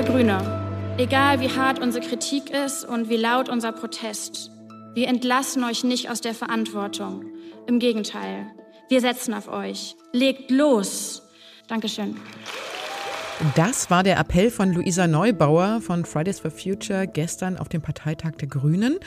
Liebe Grüne, egal wie hart unsere Kritik ist und wie laut unser Protest, wir entlassen euch nicht aus der Verantwortung. Im Gegenteil, wir setzen auf euch. Legt los. Dankeschön. Das war der Appell von Luisa Neubauer von Fridays for Future gestern auf dem Parteitag der Grünen.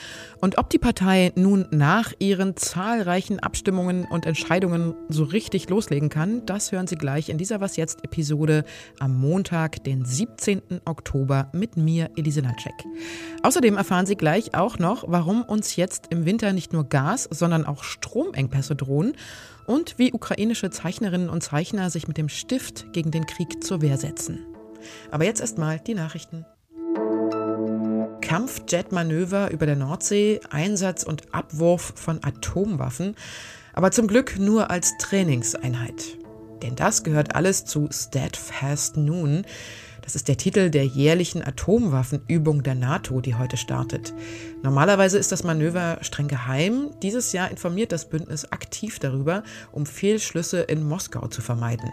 Und ob die Partei nun nach ihren zahlreichen Abstimmungen und Entscheidungen so richtig loslegen kann, das hören Sie gleich in dieser Was jetzt Episode am Montag, den 17. Oktober mit mir, Elise Landscheck. Außerdem erfahren Sie gleich auch noch, warum uns jetzt im Winter nicht nur Gas, sondern auch Stromengpässe drohen und wie ukrainische Zeichnerinnen und Zeichner sich mit dem Stift gegen den Krieg zur Wehr setzen. Aber jetzt erstmal die Nachrichten. Kampfjetmanöver über der Nordsee, Einsatz und Abwurf von Atomwaffen, aber zum Glück nur als Trainingseinheit. Denn das gehört alles zu Steadfast Noon, das ist der Titel der jährlichen Atomwaffenübung der NATO, die heute startet. Normalerweise ist das Manöver streng geheim. Dieses Jahr informiert das Bündnis aktiv darüber, um Fehlschlüsse in Moskau zu vermeiden.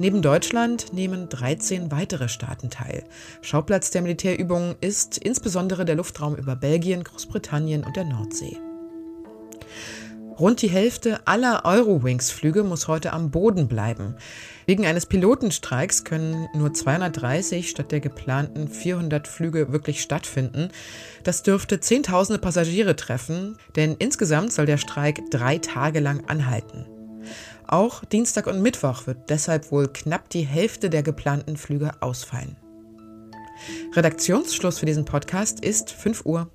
Neben Deutschland nehmen 13 weitere Staaten teil. Schauplatz der Militärübungen ist insbesondere der Luftraum über Belgien, Großbritannien und der Nordsee. Rund die Hälfte aller Eurowings-Flüge muss heute am Boden bleiben. Wegen eines Pilotenstreiks können nur 230 statt der geplanten 400 Flüge wirklich stattfinden. Das dürfte Zehntausende Passagiere treffen, denn insgesamt soll der Streik drei Tage lang anhalten. Auch Dienstag und Mittwoch wird deshalb wohl knapp die Hälfte der geplanten Flüge ausfallen. Redaktionsschluss für diesen Podcast ist 5 Uhr.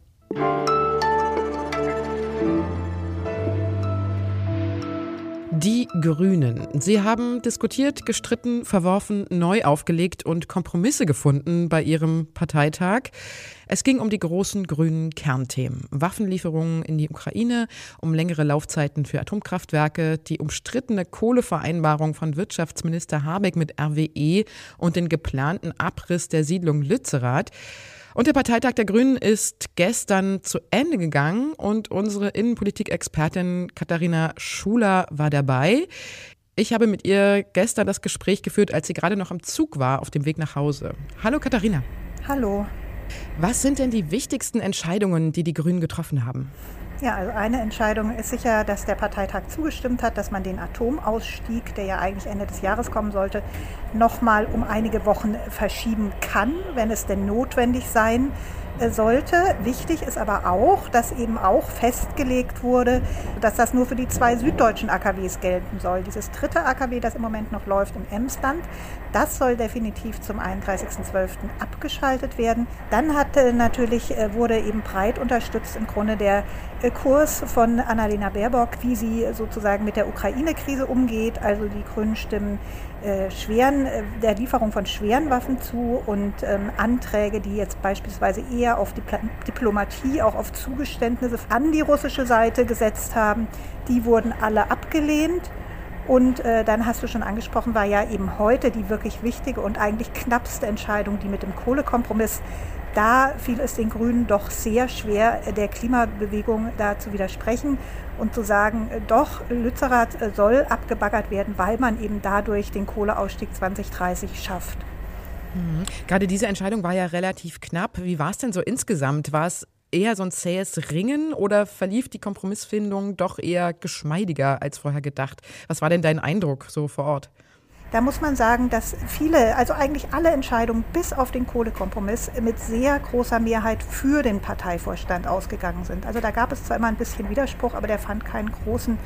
Die Grünen. Sie haben diskutiert, gestritten, verworfen, neu aufgelegt und Kompromisse gefunden bei ihrem Parteitag. Es ging um die großen grünen Kernthemen. Waffenlieferungen in die Ukraine, um längere Laufzeiten für Atomkraftwerke, die umstrittene Kohlevereinbarung von Wirtschaftsminister Habeck mit RWE und den geplanten Abriss der Siedlung Lützerath. Und der Parteitag der Grünen ist gestern zu Ende gegangen und unsere Innenpolitik-Expertin Katharina Schuler war dabei. Ich habe mit ihr gestern das Gespräch geführt, als sie gerade noch am Zug war auf dem Weg nach Hause. Hallo Katharina. Hallo. Was sind denn die wichtigsten Entscheidungen, die die Grünen getroffen haben? Ja, also eine Entscheidung ist sicher, dass der Parteitag zugestimmt hat, dass man den Atomausstieg, der ja eigentlich Ende des Jahres kommen sollte, nochmal um einige Wochen verschieben kann, wenn es denn notwendig sein äh, sollte. Wichtig ist aber auch, dass eben auch festgelegt wurde, dass das nur für die zwei süddeutschen AKWs gelten soll. Dieses dritte AKW, das im Moment noch läuft im Emsland, das soll definitiv zum 31.12. abgeschaltet werden. Dann hatte natürlich, äh, wurde eben breit unterstützt im Grunde der äh, Kurs von Annalena Baerbock, wie sie sozusagen mit der Ukraine-Krise umgeht. Also die Grünen stimmen äh, schweren, äh, der Lieferung von schweren Waffen zu und ähm, Anträge, die jetzt beispielsweise eher auf Dipl Diplomatie, auch auf Zugeständnisse an die russische Seite gesetzt haben, die wurden alle abgelehnt. Und äh, dann hast du schon angesprochen, war ja eben heute die wirklich wichtige und eigentlich knappste Entscheidung, die mit dem Kohlekompromiss da fiel es den Grünen doch sehr schwer, der Klimabewegung da zu widersprechen und zu sagen, doch, Lützerath soll abgebaggert werden, weil man eben dadurch den Kohleausstieg 2030 schafft. Mhm. Gerade diese Entscheidung war ja relativ knapp. Wie war es denn so insgesamt? War es eher so ein zähes Ringen oder verlief die Kompromissfindung doch eher geschmeidiger als vorher gedacht? Was war denn dein Eindruck so vor Ort? Da muss man sagen, dass viele, also eigentlich alle Entscheidungen bis auf den Kohlekompromiss mit sehr großer Mehrheit für den Parteivorstand ausgegangen sind. Also da gab es zwar immer ein bisschen Widerspruch, aber der fand keinen großen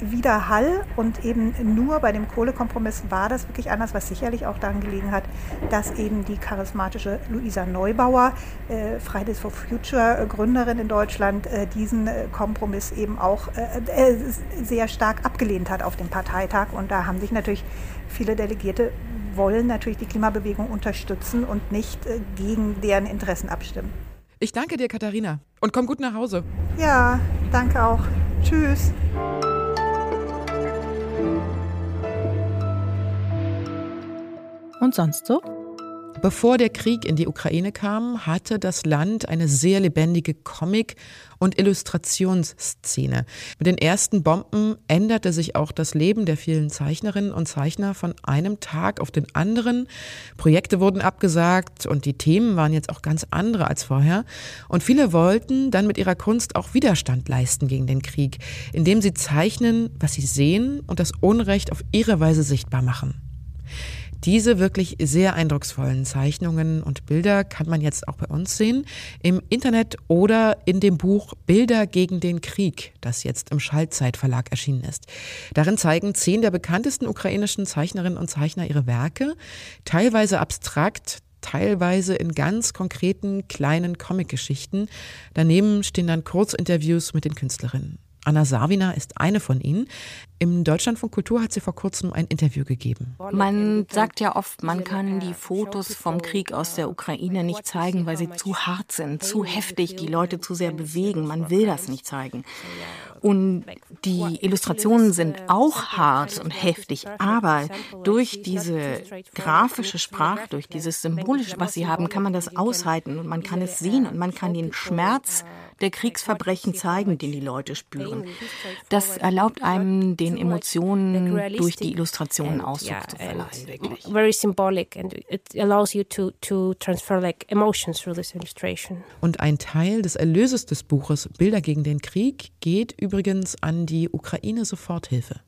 Widerhall und eben nur bei dem Kohlekompromiss war das wirklich anders, was sicherlich auch daran gelegen hat, dass eben die charismatische Luisa Neubauer, äh, Fridays for Future äh, Gründerin in Deutschland, äh, diesen äh, Kompromiss eben auch äh, sehr stark abgelehnt hat auf dem Parteitag und da haben sich natürlich viele Delegierte wollen natürlich die Klimabewegung unterstützen und nicht gegen deren Interessen abstimmen. Ich danke dir, Katharina, und komm gut nach Hause. Ja, danke auch. Tschüss. Und sonst so? Bevor der Krieg in die Ukraine kam, hatte das Land eine sehr lebendige Comic- und Illustrationsszene. Mit den ersten Bomben änderte sich auch das Leben der vielen Zeichnerinnen und Zeichner von einem Tag auf den anderen. Projekte wurden abgesagt und die Themen waren jetzt auch ganz andere als vorher. Und viele wollten dann mit ihrer Kunst auch Widerstand leisten gegen den Krieg, indem sie zeichnen, was sie sehen und das Unrecht auf ihre Weise sichtbar machen. Diese wirklich sehr eindrucksvollen Zeichnungen und Bilder kann man jetzt auch bei uns sehen, im Internet oder in dem Buch Bilder gegen den Krieg, das jetzt im Schallzeitverlag erschienen ist. Darin zeigen zehn der bekanntesten ukrainischen Zeichnerinnen und Zeichner ihre Werke, teilweise abstrakt, teilweise in ganz konkreten kleinen Comicgeschichten. Daneben stehen dann Kurzinterviews mit den Künstlerinnen. Anna Savina ist eine von ihnen. Im Deutschlandfunk Kultur hat sie vor kurzem ein Interview gegeben. Man sagt ja oft, man kann die Fotos vom Krieg aus der Ukraine nicht zeigen, weil sie zu hart sind, zu heftig, die Leute zu sehr bewegen. Man will das nicht zeigen. Und die Illustrationen sind auch hart und heftig, aber durch diese grafische Sprache, durch dieses Symbolische, was sie haben, kann man das aushalten und man kann es sehen und man kann den Schmerz der Kriegsverbrechen zeigen, den die Leute spüren. Das erlaubt einem, den Emotionen durch die Illustrationen Ausdruck zu verleihen, wirklich. Very symbolic and it allows you to, to transfer like emotions through this illustration. Und ein Teil des Erlöses des Buches Bilder gegen den Krieg geht übrigens an die Ukraine Soforthilfe.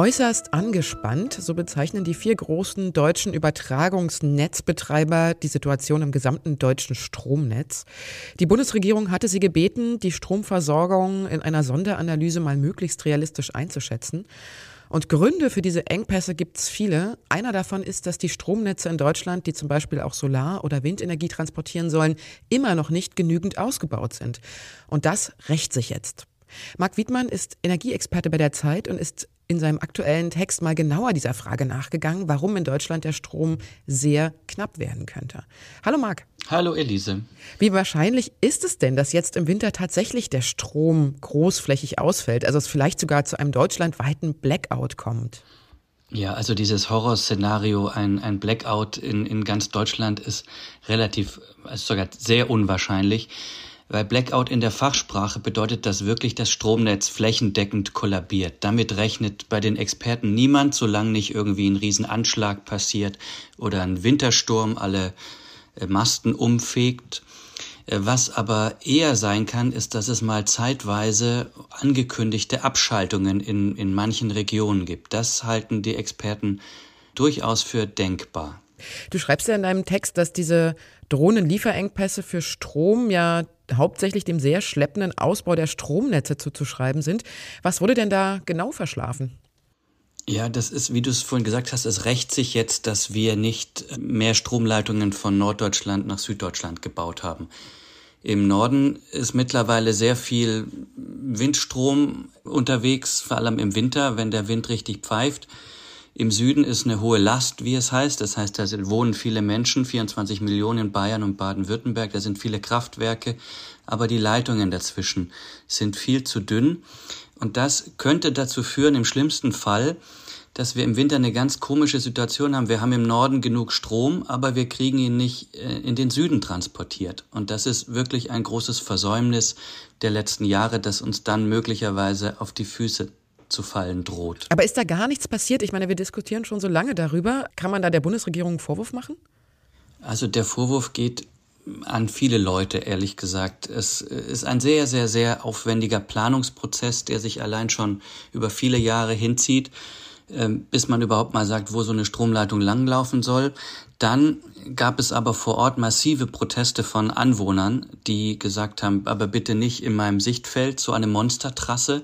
Äußerst angespannt, so bezeichnen die vier großen deutschen Übertragungsnetzbetreiber die Situation im gesamten deutschen Stromnetz. Die Bundesregierung hatte sie gebeten, die Stromversorgung in einer Sonderanalyse mal möglichst realistisch einzuschätzen. Und Gründe für diese Engpässe gibt es viele. Einer davon ist, dass die Stromnetze in Deutschland, die zum Beispiel auch Solar- oder Windenergie transportieren sollen, immer noch nicht genügend ausgebaut sind. Und das rächt sich jetzt. Marc Wiedmann ist Energieexperte bei der Zeit und ist in seinem aktuellen Text mal genauer dieser Frage nachgegangen, warum in Deutschland der Strom sehr knapp werden könnte. Hallo Marc. Hallo Elise. Wie wahrscheinlich ist es denn, dass jetzt im Winter tatsächlich der Strom großflächig ausfällt, also es vielleicht sogar zu einem deutschlandweiten Blackout kommt? Ja, also dieses Horrorszenario, ein, ein Blackout in, in ganz Deutschland ist relativ, ist sogar sehr unwahrscheinlich. Weil Blackout in der Fachsprache bedeutet das wirklich, das Stromnetz flächendeckend kollabiert. Damit rechnet bei den Experten niemand, solange nicht irgendwie ein Riesenanschlag passiert oder ein Wintersturm alle äh, Masten umfegt. Äh, was aber eher sein kann, ist, dass es mal zeitweise angekündigte Abschaltungen in, in manchen Regionen gibt. Das halten die Experten durchaus für denkbar. Du schreibst ja in deinem Text, dass diese Drohnenlieferengpässe für Strom ja hauptsächlich dem sehr schleppenden Ausbau der Stromnetze zuzuschreiben sind. Was wurde denn da genau verschlafen? Ja, das ist, wie du es vorhin gesagt hast, es rächt sich jetzt, dass wir nicht mehr Stromleitungen von Norddeutschland nach Süddeutschland gebaut haben. Im Norden ist mittlerweile sehr viel Windstrom unterwegs, vor allem im Winter, wenn der Wind richtig pfeift. Im Süden ist eine hohe Last, wie es heißt. Das heißt, da wohnen viele Menschen, 24 Millionen in Bayern und Baden-Württemberg. Da sind viele Kraftwerke, aber die Leitungen dazwischen sind viel zu dünn. Und das könnte dazu führen, im schlimmsten Fall, dass wir im Winter eine ganz komische Situation haben. Wir haben im Norden genug Strom, aber wir kriegen ihn nicht äh, in den Süden transportiert. Und das ist wirklich ein großes Versäumnis der letzten Jahre, das uns dann möglicherweise auf die Füße zu fallen droht. Aber ist da gar nichts passiert? Ich meine, wir diskutieren schon so lange darüber. Kann man da der Bundesregierung einen Vorwurf machen? Also der Vorwurf geht an viele Leute, ehrlich gesagt. Es ist ein sehr, sehr, sehr aufwendiger Planungsprozess, der sich allein schon über viele Jahre hinzieht, ähm, bis man überhaupt mal sagt, wo so eine Stromleitung langlaufen soll. Dann gab es aber vor Ort massive Proteste von Anwohnern, die gesagt haben, aber bitte nicht in meinem Sichtfeld, so eine Monstertrasse.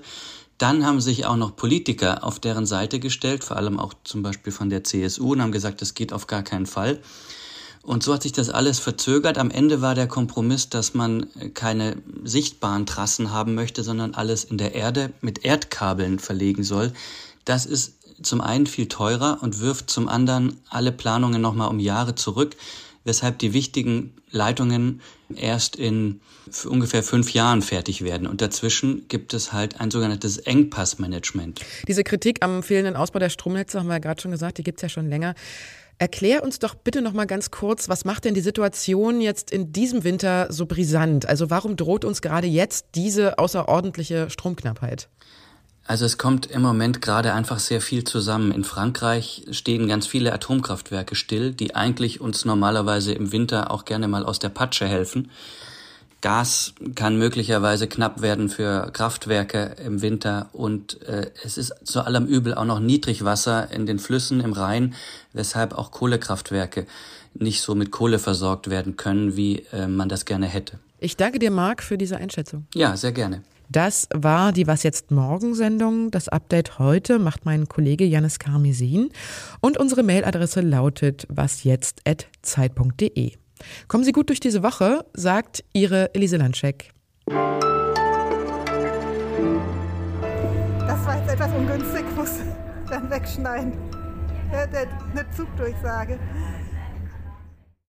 Dann haben sich auch noch Politiker auf deren Seite gestellt, vor allem auch zum Beispiel von der CSU, und haben gesagt, das geht auf gar keinen Fall. Und so hat sich das alles verzögert. Am Ende war der Kompromiss, dass man keine sichtbaren Trassen haben möchte, sondern alles in der Erde mit Erdkabeln verlegen soll. Das ist zum einen viel teurer und wirft zum anderen alle Planungen nochmal um Jahre zurück. Weshalb die wichtigen Leitungen erst in ungefähr fünf Jahren fertig werden. Und dazwischen gibt es halt ein sogenanntes Engpassmanagement. Diese Kritik am fehlenden Ausbau der Stromnetze, haben wir ja gerade schon gesagt, die gibt es ja schon länger. Erklär uns doch bitte noch mal ganz kurz, was macht denn die Situation jetzt in diesem Winter so brisant? Also warum droht uns gerade jetzt diese außerordentliche Stromknappheit? Also es kommt im Moment gerade einfach sehr viel zusammen. In Frankreich stehen ganz viele Atomkraftwerke still, die eigentlich uns normalerweise im Winter auch gerne mal aus der Patsche helfen. Gas kann möglicherweise knapp werden für Kraftwerke im Winter und äh, es ist zu allem Übel auch noch Niedrigwasser in den Flüssen im Rhein, weshalb auch Kohlekraftwerke nicht so mit Kohle versorgt werden können, wie äh, man das gerne hätte. Ich danke dir, Marc, für diese Einschätzung. Ja, sehr gerne. Das war die Was jetzt morgen Sendung. Das Update heute macht mein Kollege Janis Karmesin und unsere Mailadresse lautet wasjetzt@zeit.de. Kommen Sie gut durch diese Woche, sagt Ihre Elise Landscheck. Das war jetzt etwas ungünstig, muss dann wegschneiden. Eine Zugdurchsage.